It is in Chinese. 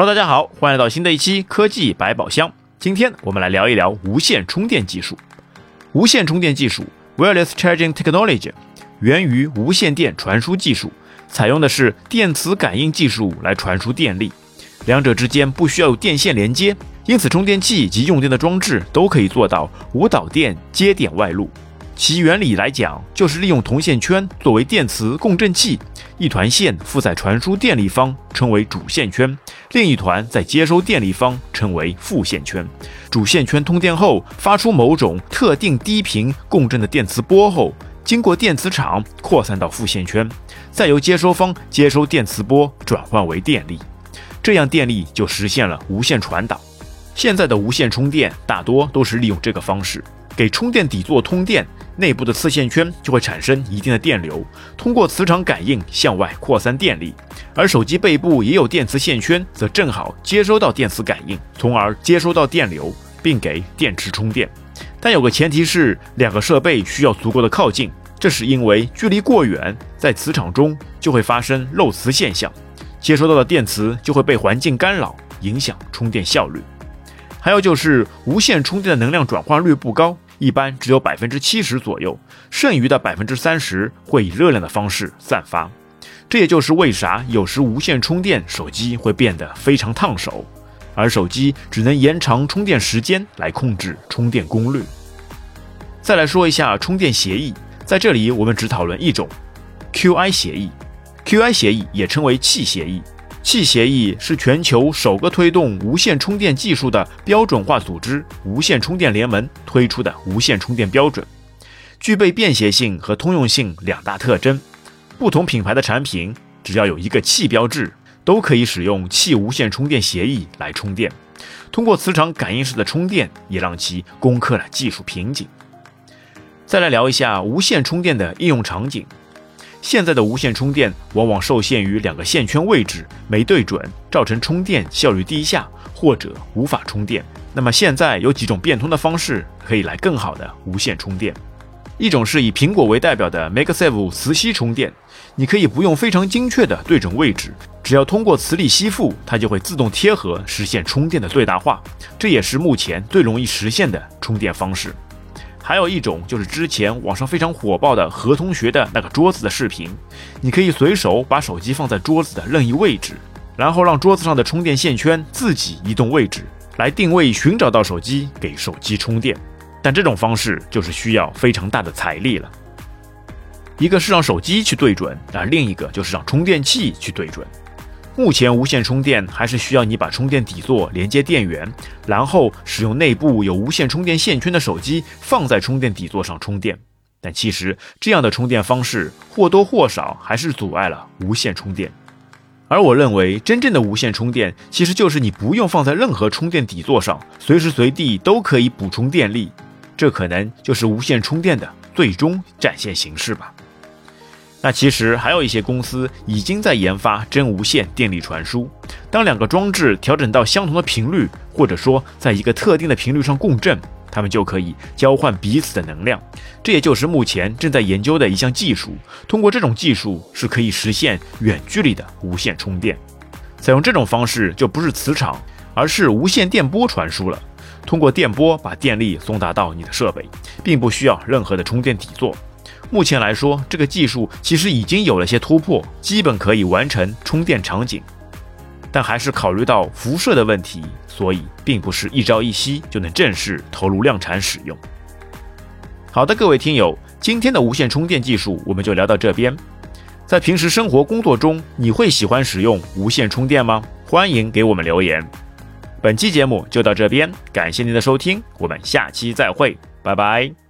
Hello，大家好，欢迎来到新的一期科技百宝箱。今天我们来聊一聊无线充电技术。无线充电技术 （Wireless Charging Technology） 源于无线电传输技术，采用的是电磁感应技术来传输电力。两者之间不需要有电线连接，因此充电器及用电的装置都可以做到无导电接点外露。其原理来讲，就是利用铜线圈作为电磁共振器。一团线负载传输电力方，称为主线圈；另一团在接收电力方，称为副线圈。主线圈通电后，发出某种特定低频共振的电磁波后，经过电磁场扩散到副线圈，再由接收方接收电磁波转换为电力，这样电力就实现了无线传导。现在的无线充电大多都是利用这个方式，给充电底座通电。内部的次线圈就会产生一定的电流，通过磁场感应向外扩散电力。而手机背部也有电磁线圈，则正好接收到电磁感应，从而接收到电流，并给电池充电。但有个前提是，两个设备需要足够的靠近，这是因为距离过远，在磁场中就会发生漏磁现象，接收到的电磁就会被环境干扰，影响充电效率。还有就是无线充电的能量转换率不高。一般只有百分之七十左右，剩余的百分之三十会以热量的方式散发。这也就是为啥有时无线充电手机会变得非常烫手，而手机只能延长充电时间来控制充电功率。再来说一下充电协议，在这里我们只讨论一种 QI 协议，QI 协议也称为气协议。气协议是全球首个推动无线充电技术的标准化组织——无线充电联盟推出的无线充电标准，具备便携性和通用性两大特征。不同品牌的产品只要有一个气标志，都可以使用气无线充电协议来充电。通过磁场感应式的充电，也让其攻克了技术瓶颈。再来聊一下无线充电的应用场景。现在的无线充电往往受限于两个线圈位置没对准，造成充电效率低下或者无法充电。那么现在有几种变通的方式可以来更好的无线充电。一种是以苹果为代表的 MagSafe 磁吸充电，你可以不用非常精确的对准位置，只要通过磁力吸附，它就会自动贴合，实现充电的最大化。这也是目前最容易实现的充电方式。还有一种就是之前网上非常火爆的何同学的那个桌子的视频，你可以随手把手机放在桌子的任意位置，然后让桌子上的充电线圈自己移动位置，来定位寻找到手机给手机充电。但这种方式就是需要非常大的财力了，一个是让手机去对准，而另一个就是让充电器去对准。目前无线充电还是需要你把充电底座连接电源，然后使用内部有无线充电线圈的手机放在充电底座上充电。但其实这样的充电方式或多或少还是阻碍了无线充电。而我认为真正的无线充电其实就是你不用放在任何充电底座上，随时随地都可以补充电力。这可能就是无线充电的最终展现形式吧。那其实还有一些公司已经在研发真无线电力传输。当两个装置调整到相同的频率，或者说在一个特定的频率上共振，它们就可以交换彼此的能量。这也就是目前正在研究的一项技术。通过这种技术是可以实现远距离的无线充电。采用这种方式就不是磁场，而是无线电波传输了。通过电波把电力送达到你的设备，并不需要任何的充电底座。目前来说，这个技术其实已经有了些突破，基本可以完成充电场景，但还是考虑到辐射的问题，所以并不是一朝一夕就能正式投入量产使用。好的，各位听友，今天的无线充电技术我们就聊到这边。在平时生活工作中，你会喜欢使用无线充电吗？欢迎给我们留言。本期节目就到这边，感谢您的收听，我们下期再会，拜拜。